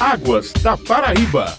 Águas da Paraíba.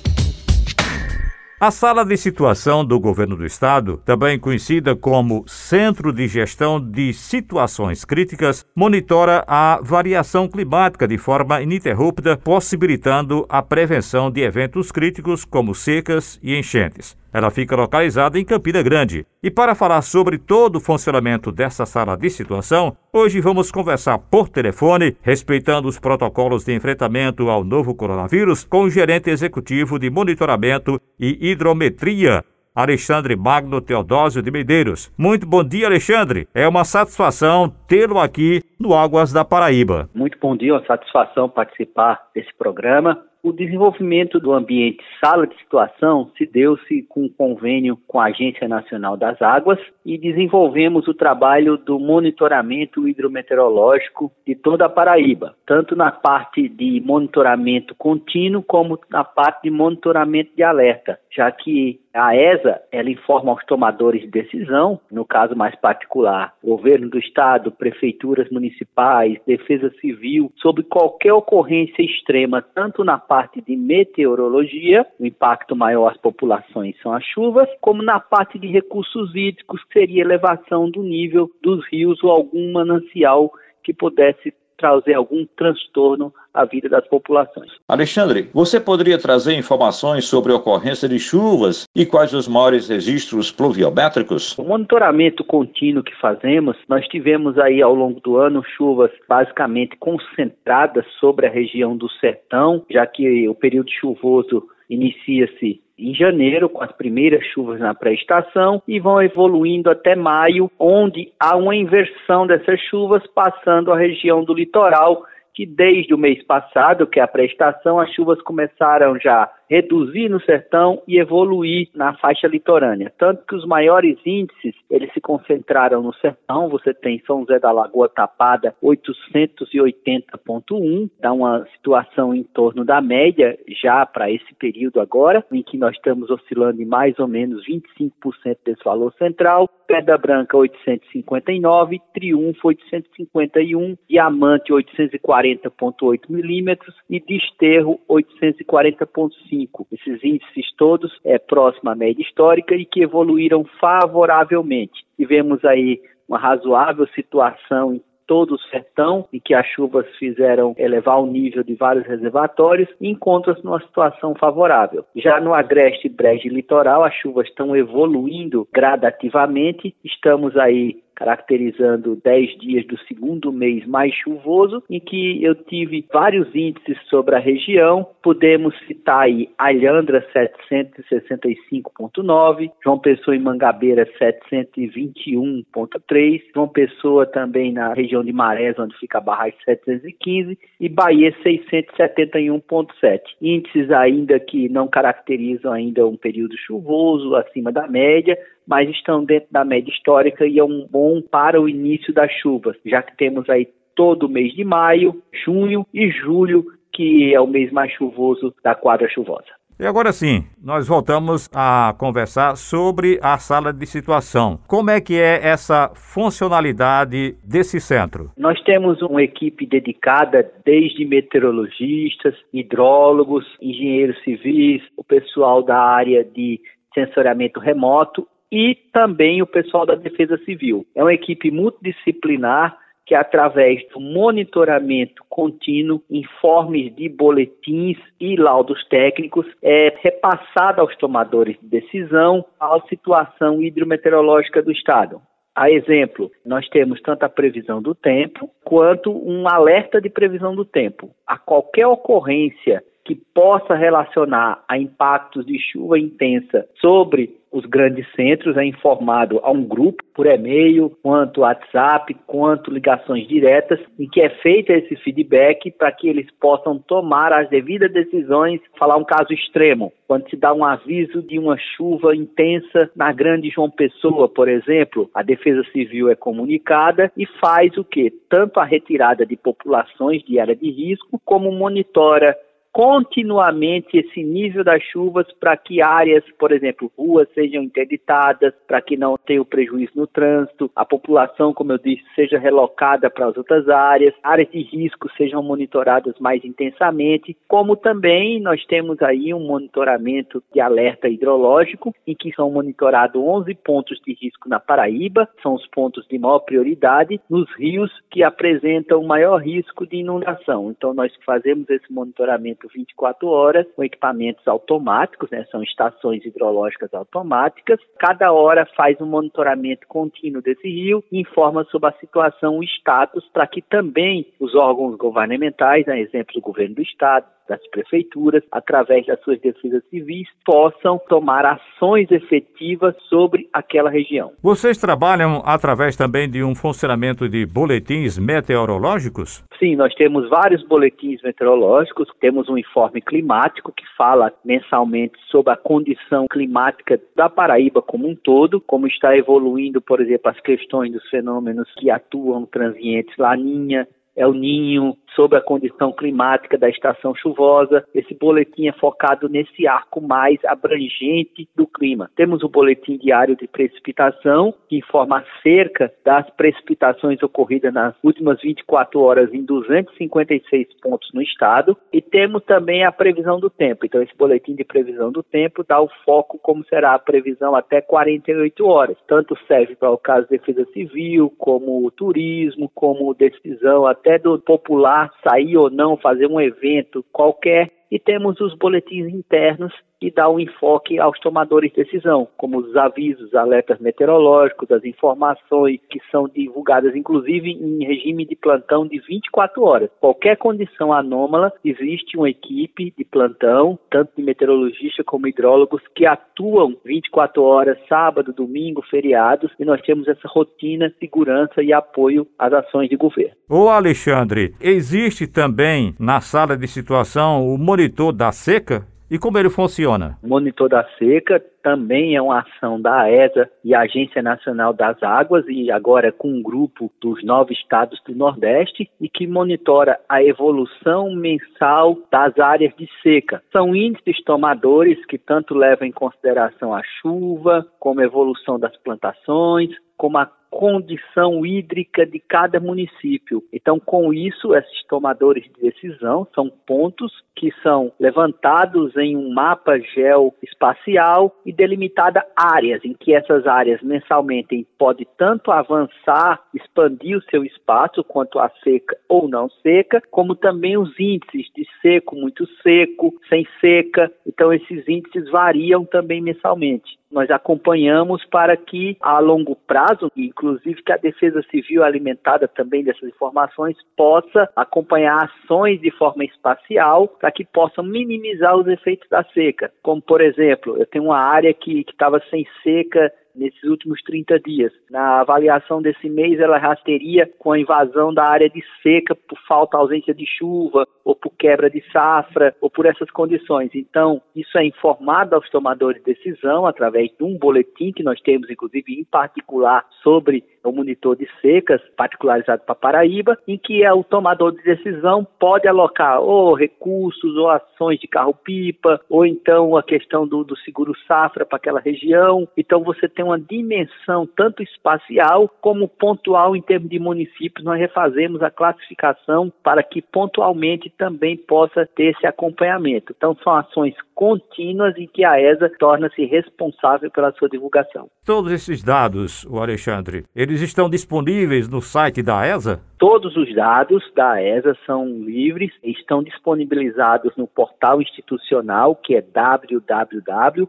A Sala de Situação do Governo do Estado, também conhecida como Centro de Gestão de Situações Críticas, monitora a variação climática de forma ininterrupta, possibilitando a prevenção de eventos críticos como secas e enchentes. Ela fica localizada em Campina Grande. E para falar sobre todo o funcionamento dessa sala de situação, hoje vamos conversar por telefone, respeitando os protocolos de enfrentamento ao novo coronavírus, com o gerente executivo de monitoramento e hidrometria, Alexandre Magno Teodósio de Medeiros. Muito bom dia, Alexandre. É uma satisfação tê-lo aqui no Águas da Paraíba. Muito bom dia, uma satisfação participar desse programa. O desenvolvimento do ambiente sala de situação se deu-se com um convênio com a Agência Nacional das Águas e desenvolvemos o trabalho do monitoramento hidrometeorológico de toda a Paraíba, tanto na parte de monitoramento contínuo como na parte de monitoramento de alerta, já que a ESA, ela informa aos tomadores de decisão, no caso mais particular, governo do estado, prefeituras municipais, defesa civil, sobre qualquer ocorrência extrema, tanto na parte de meteorologia, o impacto maior às populações são as chuvas, como na parte de recursos hídricos, que seria elevação do nível dos rios ou algum manancial que pudesse trazer algum transtorno à vida das populações. Alexandre, você poderia trazer informações sobre a ocorrência de chuvas e quais os maiores registros pluviométricos? O monitoramento contínuo que fazemos, nós tivemos aí ao longo do ano chuvas basicamente concentradas sobre a região do sertão, já que o período chuvoso inicia-se em janeiro, com as primeiras chuvas na pré-estação, e vão evoluindo até maio, onde há uma inversão dessas chuvas, passando a região do litoral, que desde o mês passado, que é a pré-estação, as chuvas começaram já reduzir no sertão e evoluir na faixa litorânea. Tanto que os maiores índices, eles se concentraram no sertão, você tem São José da Lagoa Tapada 880.1, dá uma situação em torno da média já para esse período agora, em que nós estamos oscilando em mais ou menos 25% desse valor central, Pedra Branca 859, Triunfo 851, Diamante 840.8 milímetros. E Desterro 840.5 esses índices todos é próximo à média histórica e que evoluíram favoravelmente. Tivemos aí uma razoável situação em todo o sertão, em que as chuvas fizeram elevar o nível de vários reservatórios, encontra-se numa situação favorável. Já no agreste brejo litoral, as chuvas estão evoluindo gradativamente, estamos aí caracterizando 10 dias do segundo mês mais chuvoso, em que eu tive vários índices sobre a região. Podemos citar aí Alhandra 765.9, João Pessoa em Mangabeira 721.3, João Pessoa também na região de Marés, onde fica a barragem 715, e Bahia 671.7. Índices ainda que não caracterizam ainda um período chuvoso acima da média, mas estão dentro da média histórica e é um bom para o início das chuvas, já que temos aí todo o mês de maio, junho e julho, que é o mês mais chuvoso da quadra chuvosa. E agora sim, nós voltamos a conversar sobre a sala de situação. Como é que é essa funcionalidade desse centro? Nós temos uma equipe dedicada desde meteorologistas, hidrólogos, engenheiros civis, o pessoal da área de sensoriamento remoto e também o pessoal da Defesa Civil. É uma equipe multidisciplinar que, através do monitoramento contínuo, informes de boletins e laudos técnicos, é repassada aos tomadores de decisão a situação hidrometeorológica do Estado. A exemplo, nós temos tanto a previsão do tempo quanto um alerta de previsão do tempo. A qualquer ocorrência que possa relacionar a impactos de chuva intensa sobre os grandes centros é informado a um grupo por e-mail, quanto WhatsApp, quanto ligações diretas, em que é feito esse feedback para que eles possam tomar as devidas decisões. Falar um caso extremo, quando se dá um aviso de uma chuva intensa na Grande João Pessoa, por exemplo, a Defesa Civil é comunicada e faz o que? Tanto a retirada de populações de área de risco, como monitora continuamente esse nível das chuvas para que áreas, por exemplo, ruas sejam interditadas, para que não tenha o prejuízo no trânsito, a população, como eu disse, seja relocada para as outras áreas, áreas de risco sejam monitoradas mais intensamente, como também nós temos aí um monitoramento de alerta hidrológico, em que são monitorados 11 pontos de risco na Paraíba, são os pontos de maior prioridade, nos rios que apresentam maior risco de inundação. Então, nós fazemos esse monitoramento 24 horas com equipamentos automáticos, né? São estações hidrológicas automáticas. Cada hora faz um monitoramento contínuo desse rio e informa sobre a situação, o status, para que também os órgãos governamentais, né? exemplo do governo do estado, das prefeituras, através das suas defesas civis, possam tomar ações efetivas sobre aquela região. Vocês trabalham através também de um funcionamento de boletins meteorológicos? Sim, nós temos vários boletins meteorológicos, temos um informe climático que fala mensalmente sobre a condição climática da Paraíba como um todo, como está evoluindo, por exemplo, as questões dos fenômenos que atuam transientes Laninha, El Ninho, sobre a condição climática da estação chuvosa. Esse boletim é focado nesse arco mais abrangente do clima. Temos o boletim diário de precipitação, que informa acerca das precipitações ocorridas nas últimas 24 horas em 256 pontos no estado. E temos também a previsão do tempo. Então, esse boletim de previsão do tempo dá o foco como será a previsão até 48 horas. Tanto serve para o caso de defesa civil, como turismo, como decisão até do popular sair ou não, fazer um evento qualquer, e temos os boletins internos que dá um enfoque aos tomadores de decisão, como os avisos, alertas meteorológicos, as informações que são divulgadas, inclusive em regime de plantão de 24 horas. Qualquer condição anômala, existe uma equipe de plantão, tanto de meteorologistas como hidrólogos, que atuam 24 horas, sábado, domingo, feriados, e nós temos essa rotina, segurança e apoio às ações de governo. Ô Alexandre, existe também na sala de situação o monitor da seca? E como ele funciona? Monitor da seca também é uma ação da AESA e Agência Nacional das Águas, e agora com um grupo dos nove estados do Nordeste, e que monitora a evolução mensal das áreas de seca. São índices tomadores que tanto levam em consideração a chuva, como a evolução das plantações, como a condição hídrica de cada município. Então, com isso, esses tomadores de decisão são pontos que são levantados em um mapa geoespacial e delimitada áreas em que essas áreas mensalmente pode tanto avançar, expandir o seu espaço quanto a seca ou não seca, como também os índices de seco, muito seco, sem seca. Então, esses índices variam também mensalmente nós acompanhamos para que a longo prazo, inclusive que a Defesa Civil alimentada também dessas informações possa acompanhar ações de forma espacial para que possam minimizar os efeitos da seca. Como por exemplo, eu tenho uma área que estava sem seca nesses últimos 30 dias. Na avaliação desse mês, ela já teria com a invasão da área de seca por falta, ausência de chuva, ou por quebra de safra, ou por essas condições. Então, isso é informado aos tomadores de decisão através de um boletim que nós temos, inclusive, em particular, sobre o monitor de secas, particularizado para Paraíba, em que é o tomador de decisão pode alocar ou recursos ou ações de carro-pipa, ou então a questão do, do seguro safra para aquela região. Então, você tem uma dimensão tanto espacial como pontual em termos de municípios. Nós refazemos a classificação para que pontualmente também possa ter esse acompanhamento. Então, são ações contínuas em que a ESA torna-se responsável pela sua divulgação. Todos esses dados, o Alexandre, eles estão disponíveis no site da ESA? Todos os dados da ESA são livres e estão disponibilizados no portal institucional que é www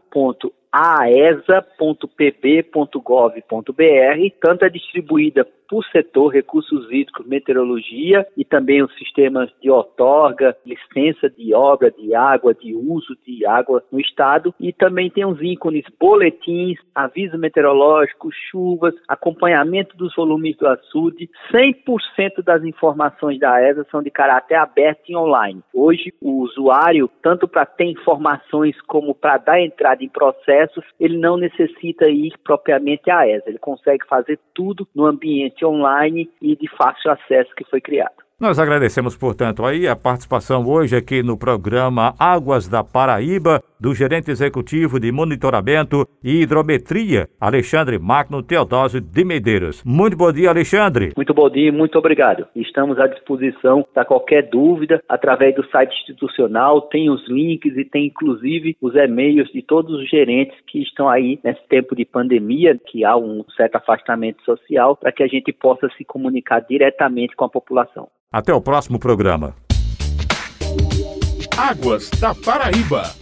aesa.pb.gov.br, tanto é distribuída por setor, recursos hídricos, meteorologia e também os sistemas de outorga, licença de obra de água, de uso de água no estado e também tem os ícones boletins, aviso meteorológico, chuvas, acompanhamento dos volumes do açude. 100% das informações da ESA são de caráter aberto e online. Hoje, o usuário, tanto para ter informações como para dar entrada em processos, ele não necessita ir propriamente à ESA. Ele consegue fazer tudo no ambiente online e de fácil acesso que foi criado. Nós agradecemos, portanto, aí a participação hoje aqui no programa Águas da Paraíba do gerente executivo de monitoramento e hidrometria, Alexandre Magno Teodósio de Medeiros. Muito bom dia, Alexandre. Muito bom dia, muito obrigado. Estamos à disposição para qualquer dúvida através do site institucional, tem os links e tem inclusive os e-mails de todos os gerentes que estão aí nesse tempo de pandemia, que há um certo afastamento social, para que a gente possa se comunicar diretamente com a população. Até o próximo programa. Águas da Paraíba.